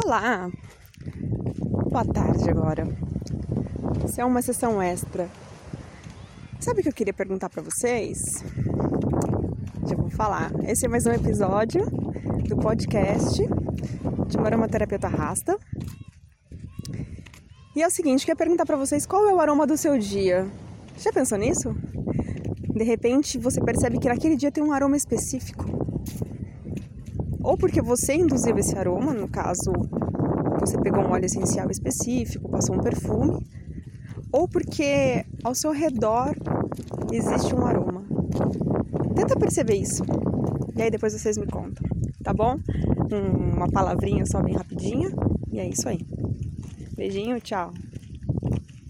Olá! Boa tarde agora. Isso é uma sessão extra. Sabe o que eu queria perguntar para vocês? Já vou falar. Esse é mais um episódio do podcast de uma aromaterapeuta rasta. E é o seguinte, queria perguntar para vocês qual é o aroma do seu dia. Já pensou nisso? De repente você percebe que naquele dia tem um aroma específico. Ou porque você induziu esse aroma, no caso, você pegou um óleo essencial específico, passou um perfume, ou porque ao seu redor existe um aroma. Tenta perceber isso. E aí depois vocês me contam, tá bom? Uma palavrinha só bem rapidinha. E é isso aí. Beijinho, tchau.